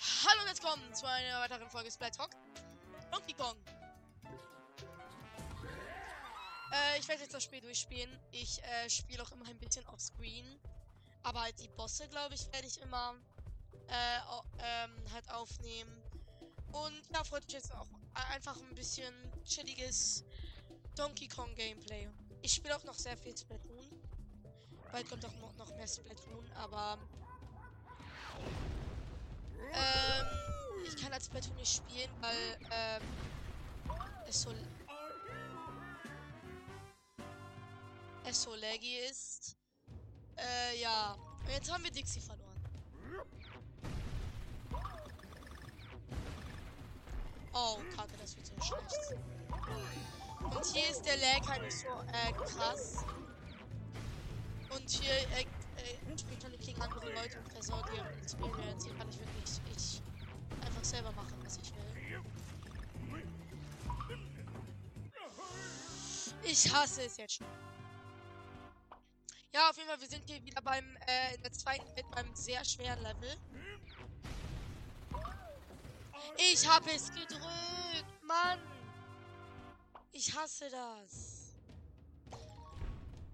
Hallo und willkommen zu einer weiteren Folge Splat Talk. Donkey Kong. Äh, ich werde jetzt das Spiel durchspielen. Ich äh, spiele auch immer ein bisschen auf Screen. Aber halt die Bosse, glaube ich, werde ich immer äh, ähm, halt aufnehmen. Und ja, freut mich jetzt auch einfach ein bisschen chilliges Donkey Kong Gameplay. Ich spiele auch noch sehr viel Splatoon. Bald kommt auch noch mehr Splatoon, aber ähm, ich kann als Splatoon nicht spielen, weil ähm, es so es so laggy ist. Äh, ja. Und jetzt haben wir Dixie verloren. Oh, Kacke, das wird so schlecht. Und hier ist der Lag halt so äh, krass. Und hier äh, äh, spielt dann gegen andere Leute und versaut ihre Experience. Hier kann ich wirklich ich einfach selber machen, was ich will. Ich hasse es jetzt schon. Ja, auf jeden Fall, wir sind hier wieder beim, äh, in der zweiten Welt beim sehr schweren Level. Ich habe es gedrückt, Mann. Ich hasse das.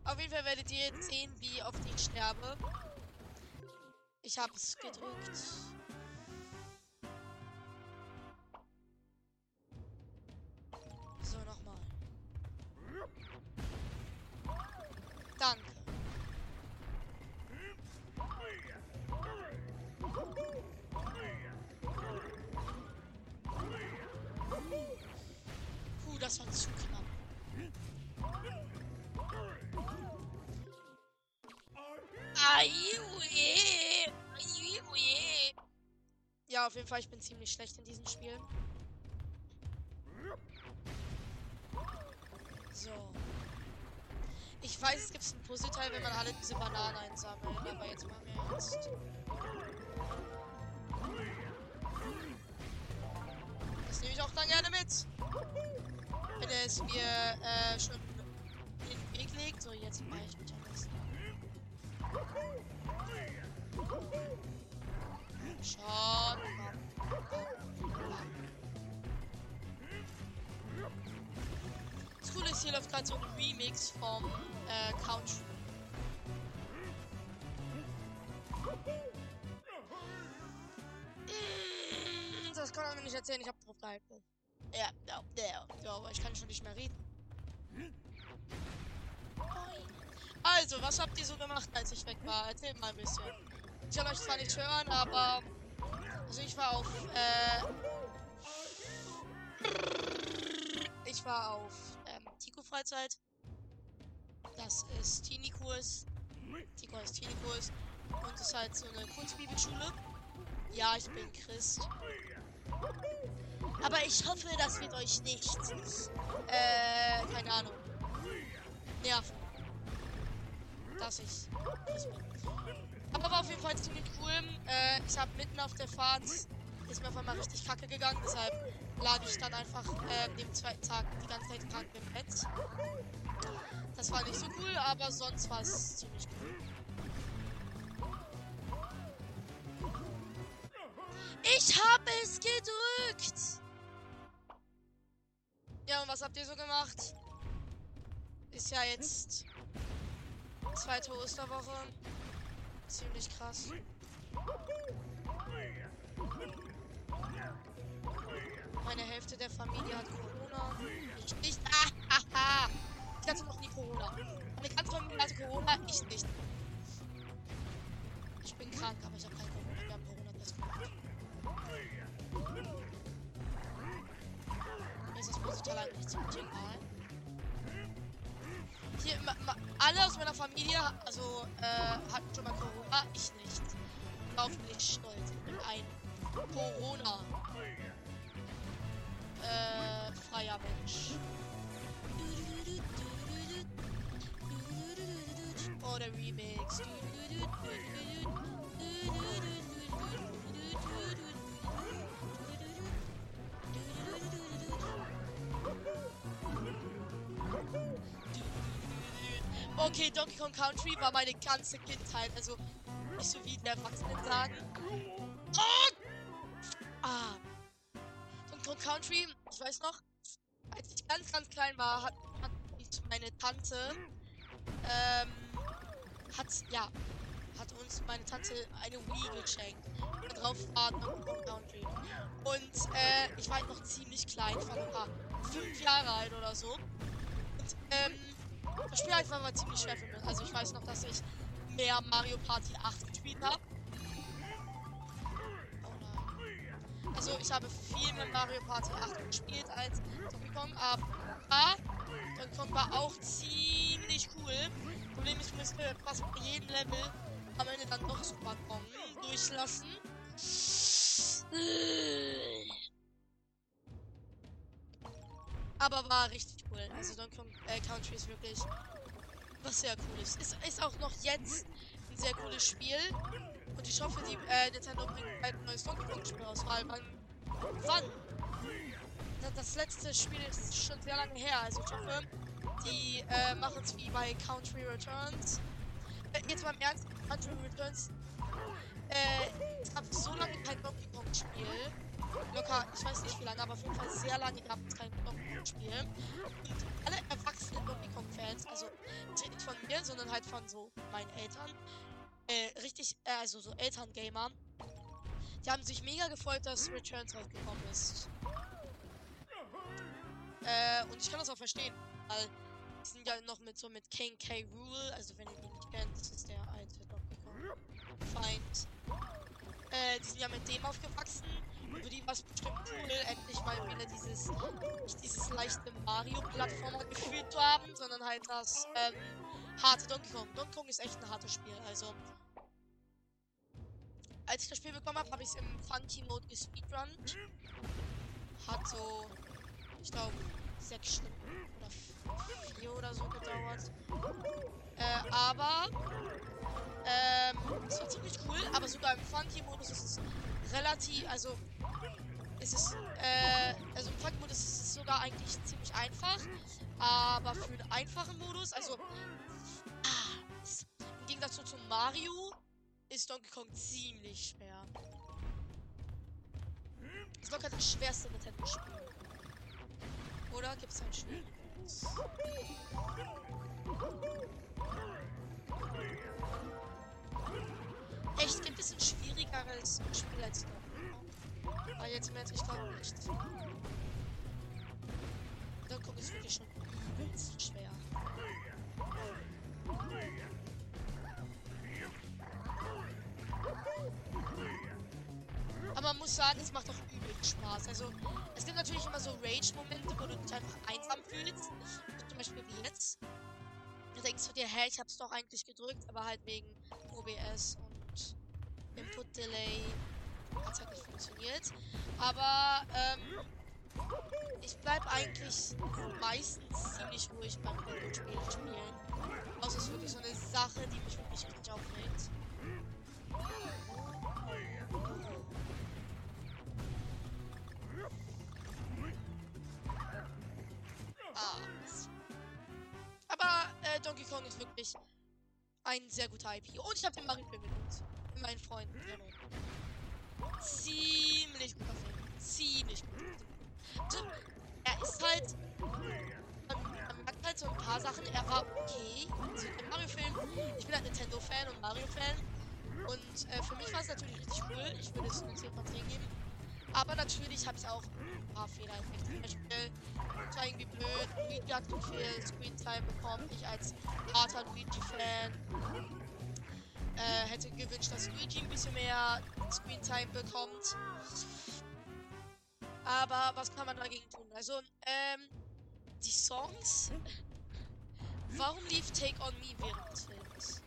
Auf jeden Fall werdet ihr jetzt sehen, wie oft ich sterbe. Ich habe es gedrückt. Auf jeden Fall, ich bin ziemlich schlecht in diesem Spiel. So. Ich weiß, es gibt ein Puzzleteil, wenn man alle diese Bananen einsammelt, aber jetzt machen wir jetzt. Das nehme ich auch dann gerne mit. Wenn es mir äh, schon in den Weg legt. So, jetzt mache ich mich am besten. Schon. Das Coole ist, hier läuft gerade so ein Remix vom äh, Country. Mm, Das kann man mir nicht erzählen, ich hab drauf gehalten. Ja, ja, ja, ja, aber ich kann schon nicht mehr reden. Also, was habt ihr so gemacht, als ich weg war? Erzählt mal ein bisschen. Ich kann euch zwar nicht hören, aber. Also, ich war auf. Äh, ich war auf ähm, Tico-Freizeit. Das ist Teenie-Kurs. Tico heißt Teenie-Kurs. Und ist halt so eine Kunstbibelschule. Ja, ich bin Christ. Aber ich hoffe, das wird euch nicht. Äh, keine Ahnung. Nerven. Dass ich Christ bin. Aber war auf jeden Fall ziemlich cool. Äh, ich habe mitten auf der Fahrt ist mir auf einmal richtig kacke gegangen. Deshalb lag ich dann einfach äh, dem zweiten Tag die ganze Zeit krank im Bett. Das war nicht so cool, aber sonst war es ziemlich cool. Ich habe es gedrückt! Ja, und was habt ihr so gemacht? Ist ja jetzt zweite Osterwoche. Ziemlich krass. Meine Hälfte der Familie hat Corona. Ich nicht. Ah, ah. Ich hatte noch nie Corona. Meine ganze Familie hatte Corona, ich nicht. Ich bin krank, aber ich habe kein Corona. Wir haben Corona-Test gemacht. Mir ist das total eigentlich ziemlich egal. Hier, ma, ma, alle aus meiner Familie, also, äh, hatten schon mal Corona, ich nicht. Bin ich stolz. Ein Corona. Äh, freier Mensch. Oh, der Remix. Okay, Donkey Kong Country war meine ganze Kindheit. Also nicht so wie die Erwachsenen sagen. Oh! Donkey Country, ich weiß noch, als ich ganz, ganz klein war, hat, hat meine Tante, ähm, hat, ja, hat uns meine Tante eine Wii geschenkt. Da drauf war Donkey Country. Und, äh, ich war halt noch ziemlich klein, ich war noch fünf Jahre alt oder so. Und, ähm, das Spiel einfach war ziemlich schwer für mich. Also ich weiß noch, dass ich mehr Mario Party 8 gespielt habe. Also ich habe viel mit Mario Party 8 gespielt als Donkey Kong, aber Donkey Kong war auch ziemlich cool. Problem ist, ich musste fast bei jedem Level am Ende dann noch Super Kong durchlassen. Aber war richtig cool. Also Donkey Kong äh, Country ist wirklich was sehr cool ist. ist. Auch noch jetzt ein sehr cooles Spiel. Und ich hoffe, die äh, Nintendo bringt ein neues Donkey Kong Spiel aus. Weil man. Wann? Das letzte Spiel ist schon sehr lange her. Also ich hoffe, die äh, machen es wie bei Country Returns. Äh, jetzt mal im Ernst, Country Returns. Äh, es gab so lange kein Donkey Kong Spiel. Locker, ich weiß nicht wie lange, aber auf jeden Fall sehr lange gab es kein Donkey Kong Spiel. Und alle erwachsenen Donkey Kong Fans, also nicht von mir, sondern halt von so meinen Eltern, äh, richtig, äh, also so Elterngamer, die haben sich mega gefreut, dass Returns rausgekommen ist. Äh, und ich kann das auch verstehen, weil die sind ja noch mit so mit King K. Rule, also wenn ihr ihn nicht kennt, das ist der alte Donkey Kong Feind. Äh, die sind ja mit dem aufgewachsen. Für die war es bestimmt cool, endlich mal wieder dieses, nicht dieses leichte Mario-Plattformer-Gefühl zu haben, sondern halt das, ähm, harte Donkey Kong. Donkey Kong ist echt ein hartes Spiel, also. Als ich das Spiel bekommen habe, habe ich es im Funky Mode gespeedrunnt. Hat so, ich glaube, sechs Stunden oder vier oder so gedauert. Äh, aber ähm, es war ziemlich cool, aber sogar im Funky-Modus ist es relativ, also ist es, äh, also im Funky-Modus ist es sogar eigentlich ziemlich einfach, aber für den einfachen Modus, also im Gegensatz zu Mario ist Donkey Kong ziemlich schwer. Das war gerade das schwerste Nintendo-Spiel. Oder gibt es ein schwieriges? Echt, gibt es ein schwierigeres Spiel als Donkey Kong? Aber jetzt merke ich glaube nicht. Donkey Kong ist wirklich schon übelst schwer. Aber man muss sagen, es macht doch übel Spaß. Also, es gibt natürlich immer so Rage-Momente, wo du dich einfach einsam fühlst. Zum Beispiel wie jetzt. Du denkst du dir, hä, ich hab's doch eigentlich gedrückt, aber halt wegen OBS und Input Delay nicht funktioniert. Aber, ähm, ich bleib eigentlich meistens ziemlich ruhig beim Spiel spielen. Außer es ist wirklich so eine Sache, die mich wirklich richtig aufregt. Ah. Aber äh, Donkey Kong ist wirklich ein sehr guter IP. Und ich habe den Mario Film benutzt. Mit meinen Freunden. Ziemlich guter Film. Ziemlich gut. Also, er ist halt. Man, merkt halt so ein paar Sachen. Er war okay. Also der Mario-Film. Ich bin halt Nintendo-Fan und Mario-Fan. Und äh, für mich war es natürlich richtig cool. Ich würde es eine 10 von 10 geben. Aber natürlich habe ich auch ein paar Fehler entdeckt. Zum Beispiel, es war irgendwie blöd. Luigi hat zu viel Screentime bekommen. Ich als harter Luigi-Fan äh, hätte gewünscht, dass Luigi ein bisschen mehr Screentime bekommt. Aber was kann man dagegen tun? Also, ähm, die Songs. Warum lief Take On Me während des Films?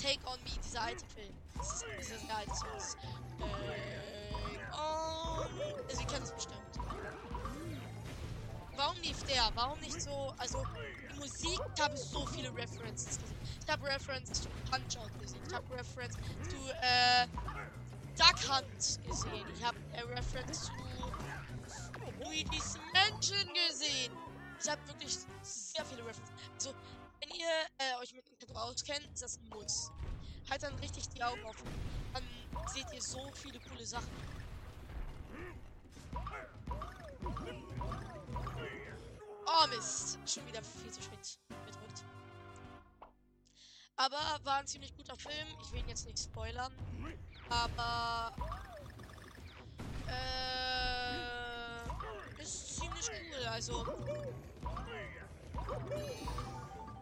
Take On Me, dieser alte Film. Das ist dieser sehr alte Song. Take On. Sie kennen es bestimmt. Warum lief der? Warum nicht so? Also, die Musik, ich habe so viele References gesehen. Ich habe References zu Punch Out gesehen. Ich habe References zu, äh, Duck Hunt gesehen. Ich habe äh, References zu Luigi's Mansion gesehen. Ich habe wirklich sehr viele References. Also, wenn ihr äh, euch mit Nintendo auskennt, ist das ein Muss. Halt dann richtig die Augen offen. Dann seht ihr so viele coole Sachen. Oh Mist. Schon wieder viel zu spät gedrückt. Aber war ein ziemlich guter Film. Ich will ihn jetzt nicht spoilern. Aber äh, ist ziemlich cool. Also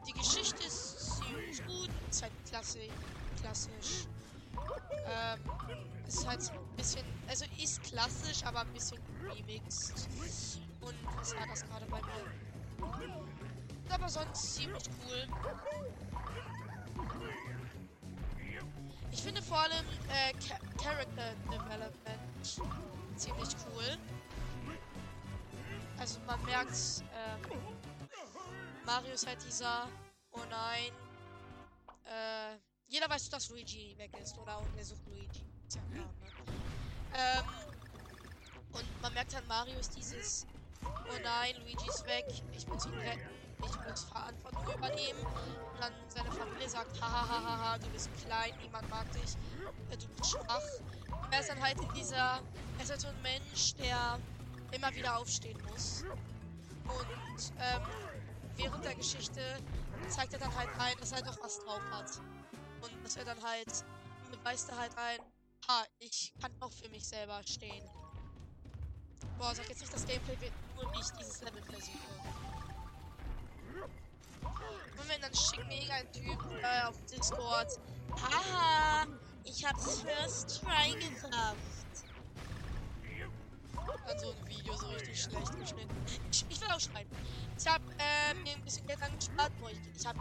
die Geschichte ist ziemlich gut. Ist halt klassisch. klassisch. Ähm, ist halt ein bisschen, also ist klassisch, aber ein bisschen remixed. Und das war das gerade bei mir. Aber sonst ziemlich cool. Ich finde vor allem äh, Character Development ziemlich cool. Also man merkt, ähm, Mario ist halt dieser, oh nein, äh, jeder weiß, dass Luigi weg ist, oder? Und er sucht Luigi. Ist ja klar, ne? Ähm, und man merkt halt, Mario ist dieses, oh nein, Luigi ist weg, ich muss ihn retten, ich muss Verantwortung übernehmen. Und dann seine Familie sagt, hahaha, du bist klein, niemand mag dich, äh, du bist schwach. Er ist dann halt in dieser, er ist halt so ein Mensch, der immer wieder aufstehen muss. Und ähm, während der Geschichte zeigt er dann halt ein, dass er doch was drauf hat. Und dass er dann halt, beweist er halt ein, ha, ich kann auch für mich selber stehen. Boah, sag jetzt nicht, das Gameplay wird nur nicht dieses Level versuche. Und wenn dann schickt mir irgendein Typ äh, auf Discord, haha, ich hab's first try geschafft. So ein Video so richtig schlecht geschnitten. Ich, ich will auch schreiben. Ich habe äh, mir ein bisschen Geld angespart. Boah, ich, ich habe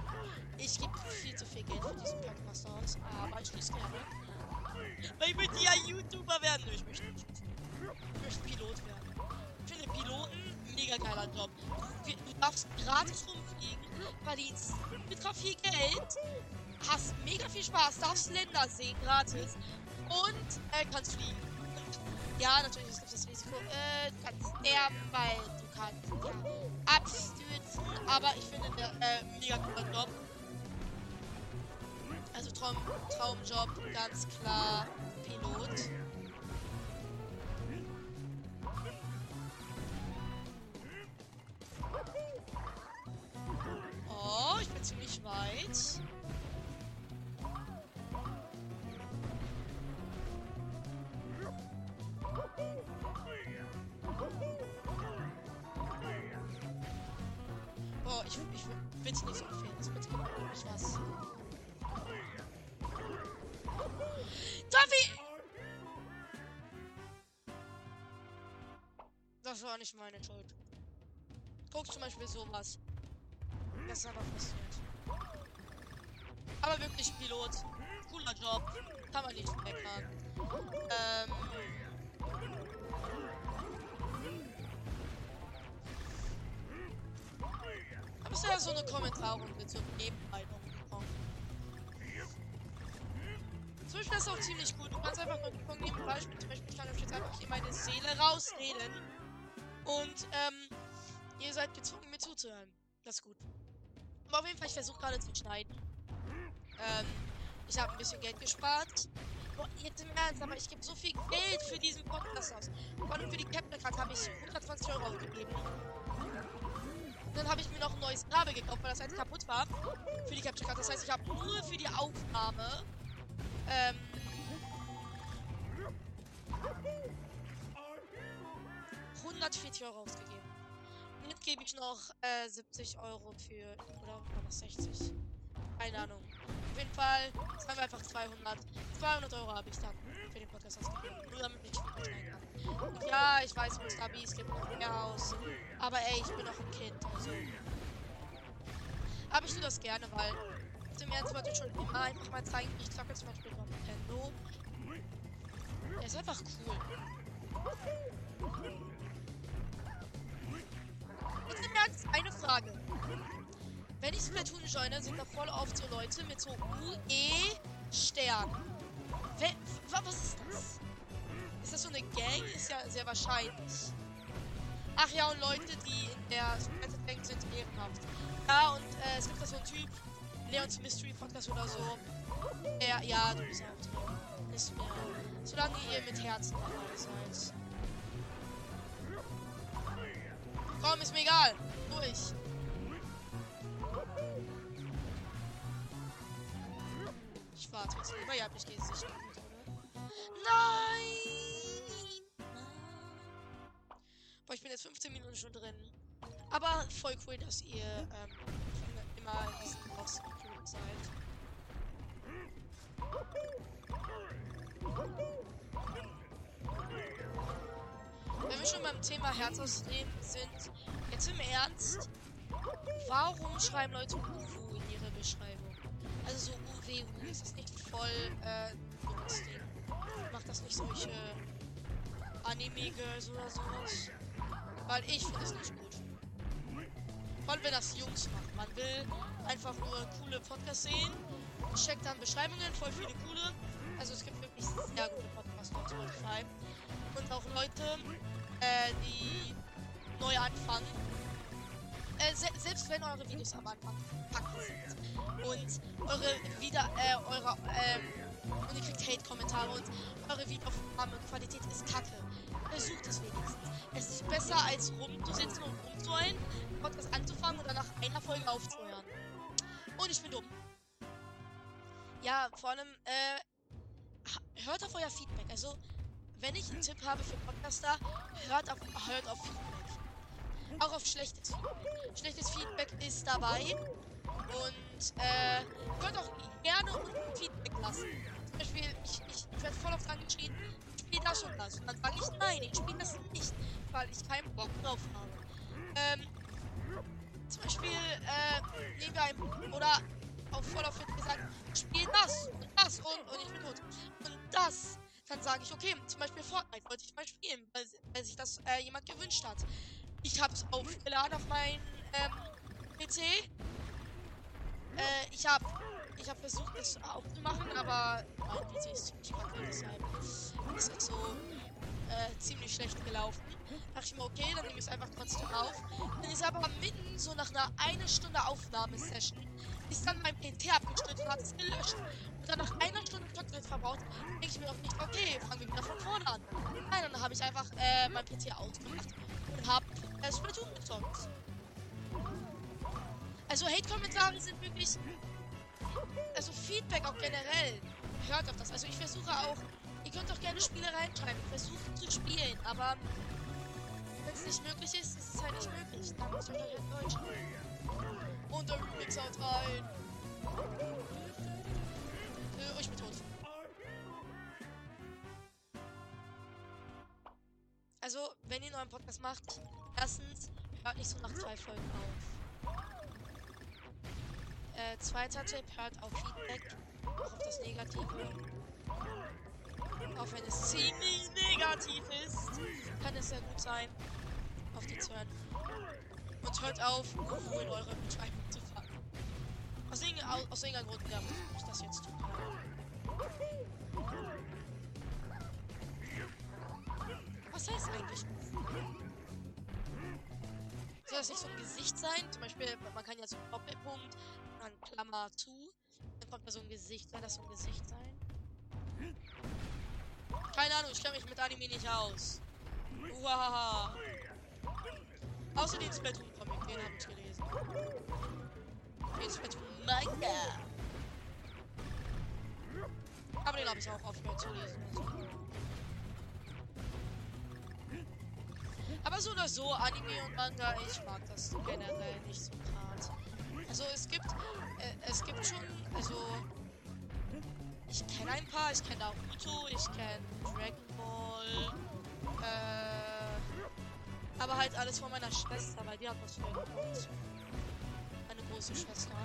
ich gebe viel zu viel Geld für diesen Podcast aus. Aber ich schließe gerne. Weil ich möchte ja YouTuber werden. Ich möchte nicht. Ich möchte Pilot werden. Ich finde Piloten mega geiler Job. Du, darfst gratis rumfliegen, verdienst ultra viel Geld, hast mega viel Spaß, darfst Länder sehen gratis und äh, kannst fliegen. Ja, natürlich, es gibt das Risiko. Äh, du kannst sterben, weil du kannst ja, abstürzen. Aber ich finde, der äh, mega cooler Job. Also Traum, Traumjob, ganz klar Pilot. Ziemlich weit. Oh, ich, ich bitte nicht so. Das bitte nicht was. Davi! Das war nicht meine Schuld. Guck zum Beispiel sowas. Ist einfach passiert. Aber wirklich Pilot. Cooler Job. Kann man nicht meckern. Ähm. Es ist ja so eine Kommentarrunde zur Nebenmeinung gekommen. Zum Beispiel ist auch ziemlich gut. Du kannst einfach mal gucken, neben Beispiel, zum Beispiel, ich kann euch jetzt einfach hier meine Seele rausreden. Und, ähm, ihr seid gezwungen, mir zuzuhören. Das ist gut. Auf jeden Fall, ich versuche gerade zu schneiden. Ähm, ich habe ein bisschen Geld gespart. Boah, jetzt im Ernst, aber ich gebe so viel Geld für diesen Podcast aus. Vor für die Captain Card habe ich 120 Euro ausgegeben. Dann habe ich mir noch ein neues Kabel gekauft, weil das halt kaputt war. Für die Capture Card. Das heißt, ich habe nur für die Aufnahme ähm, 140 Euro ausgegeben. Jetzt gebe ich noch äh, 70 Euro für. Oder war das 60? Keine Ahnung. Auf jeden Fall, sagen wir einfach 200. 200 Euro habe ich dann für den Podcast ausgegeben. Nur damit ich schneiden kann. Und ja, ich weiß, Mr. Beast gibt noch mehr aus. Aber ey, ich bin noch ein Kind, also. Aber ich tue das gerne, weil im Ernst wollte ich schon immer einfach mal zeigen, ich zocke zum Beispiel auf Nintendo. Der ist einfach cool. Frage. Wenn ich Splatoon joine, sind da voll oft so Leute mit so UE-Stern. Was ist das? Ist das so eine Gang? Ist ja sehr wahrscheinlich. Ach ja, und Leute, die in der Splattered Gang sind, ehrenhaft. Ja, und äh, es gibt da so einen Typ, Leons Mystery Podcast oder so. Ja, ja, du bist auch. Ist mir. Solange ihr mit Herzen dabei seid. Komm, ist mir egal. Durch. Ich warte jetzt lieber. Ja, ich gehe nicht gut? Nein! Boah, ich bin jetzt 15 Minuten schon drin. Aber voll cool, dass ihr ähm, immer in diesen Boss seid. Wenn wir schon beim Thema Herz sind, jetzt im Ernst, warum schreiben Leute Uwu in ihre Beschreibung? Also so UWU, ist das nicht voll äh, Ding? Macht das nicht solche Anime-Girls oder sowas? Weil ich finde es nicht gut. Vor allem, wenn das Jungs machen. Man will einfach nur coole Podcasts sehen, checkt dann Beschreibungen, voll viele coole. Also es gibt wirklich sehr gute Podcasts auf Spotify. Und auch Leute, äh, die neu anfangen. Äh, se selbst wenn eure Videos am Anfang packen sind und eure wieder äh, eure ähm, und ihr kriegt Hate-Kommentare und eure Videoaufnahmequalität ist kacke. Versucht es wenigstens. Es ist besser als rumzusitzen und rumzuheulen, Podcast anzufangen und dann nach einer Folge aufzuhören. Und ich bin dumm. Ja, vor allem, äh, hört auf euer Feedback. Also, wenn ich einen Tipp habe für Podcaster, hört auf, hört auf Feedback. Auch auf schlechtes Feedback. Schlechtes Feedback ist dabei. Und äh, könnt auch gerne unten Feedback lassen. Zum Beispiel, ich, ich, ich werde voll oft angeschrien, spiel das und das. Und dann sage ich, nein, ich spiele das nicht, weil ich keinen Bock drauf habe. Ähm, zum Beispiel, äh, nehmen wir ein, oder auch voll auf gesagt, spiel das und das und, und ich bin tot. Und das dann sage ich, okay, zum Beispiel Fortnite wollte ich mal spielen, weil, weil sich das äh, jemand gewünscht hat. Ich habe es aufgeladen auf meinen ähm, PC. Äh, ich habe ich hab versucht, es aufzumachen, aber mein PC ist ziemlich kacke, deshalb ist es so äh, ziemlich schlecht gelaufen. Dachte ich mir, okay, dann nehme ich es einfach trotzdem auf. Dann ist aber mitten so nach einer eine Stunde Aufnahmesession ist dann mein PC abgestürzt und hat es gelöscht. Und dann nach einer Stunde Fortnite verbraucht, denke ich mir auch nicht, okay, fangen wir wieder von vorne an. Nein, dann habe ich einfach äh, mein PC ausgemacht äh, Splatoon gezockt. Also Hate-Kommentare sind wirklich, also Feedback auch generell, hört auf das. Also ich versuche auch, ihr könnt auch gerne Spiele reinschreiben, ich versuche zu spielen, aber wenn es nicht möglich ist, ist es halt nicht möglich. Dann muss ich halt Deutsch. Und der Remix haut rein. Äh, ich bin tot. Also, wenn ihr einen neuen Podcast macht, erstens, hört nicht so nach zwei Folgen auf. Äh, zweiter Tipp, hört auf Feedback, auch auf das Negative. Auch wenn es ziemlich negativ ist, kann es sehr gut sein, auf die zu hören. Und hört auf, wo in eure Beschreibung zu fangen. Aus, irgendeinem, Grund nervt mich das jetzt total. Was heißt eigentlich? Soll das nicht so ein Gesicht sein? Zum Beispiel, man kann ja so einen Doppelpunkt, dann Klammer zu. Dann kommt da so ein Gesicht. Soll das so ein Gesicht sein? Keine Ahnung, ich kenne mich mit Anime nicht aus. Uhaha. Außer den Splatoon-Comic, den habe ich gelesen. Den Splatoon-Manga. Aber den habe ich auch aufgehört zu lesen. Also. Aber so oder so, Anime und Manga, ich mag das generell nicht so hart. Also es gibt, äh, es gibt schon, also ich kenne ein paar, ich kenne Naruto, ich kenne Dragon Ball, äh, aber halt alles von meiner Schwester, weil die hat was für Meine große Schwester.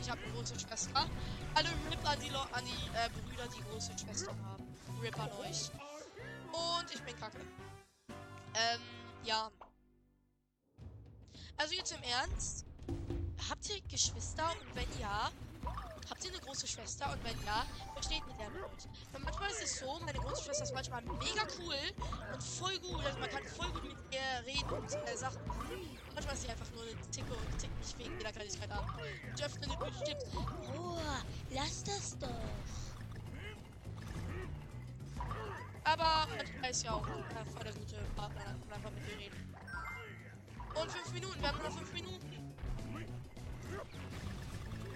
Ich habe eine große Schwester. Alle RIP an die, Lo an die äh, Brüder, die große Schwestern haben. RIP an euch. Und ich bin kacke. Ähm, ja. Also jetzt im Ernst. Habt ihr Geschwister? Und wenn ja, Habt ihr eine große Schwester? Und wenn ja, versteht mit der euch. Weil manchmal ist es so, meine große Schwester ist manchmal mega cool und voll gut. Also man kann voll gut mit ihr reden und äh, Sachen. Manchmal ist sie einfach nur eine Ticke und tickt mich wegen jeder Kleinigkeit an. Eine gute Tipps. Oh, lass das doch. Aber manchmal ist ja auch äh, voll der gute Partner und einfach mit ihr reden. Und fünf Minuten. Wir haben nur noch fünf Minuten.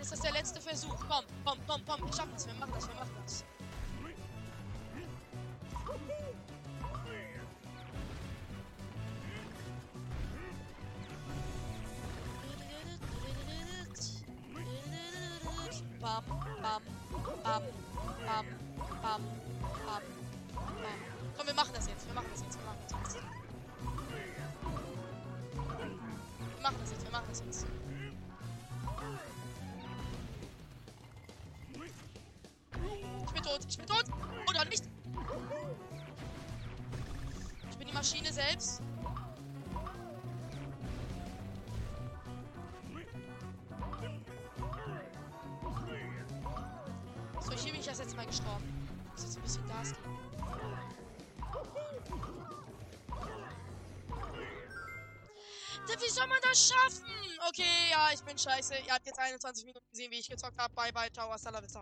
Ist das der letzte Versuch? Komm, komm, komm, komm. Wir schaffen das. Wir machen das. Wir machen das. Bam, bam, bam, bam, bam, machen das jetzt. Wir machen das jetzt. Wir machen das jetzt. Wir machen das jetzt. Ich bin tot. Ich bin tot. Oder nicht. Ich bin die Maschine selbst. Scheiße. Ihr habt jetzt 21 Minuten gesehen, wie ich gezockt habe. Bye, bye, ciao, hasta la vista.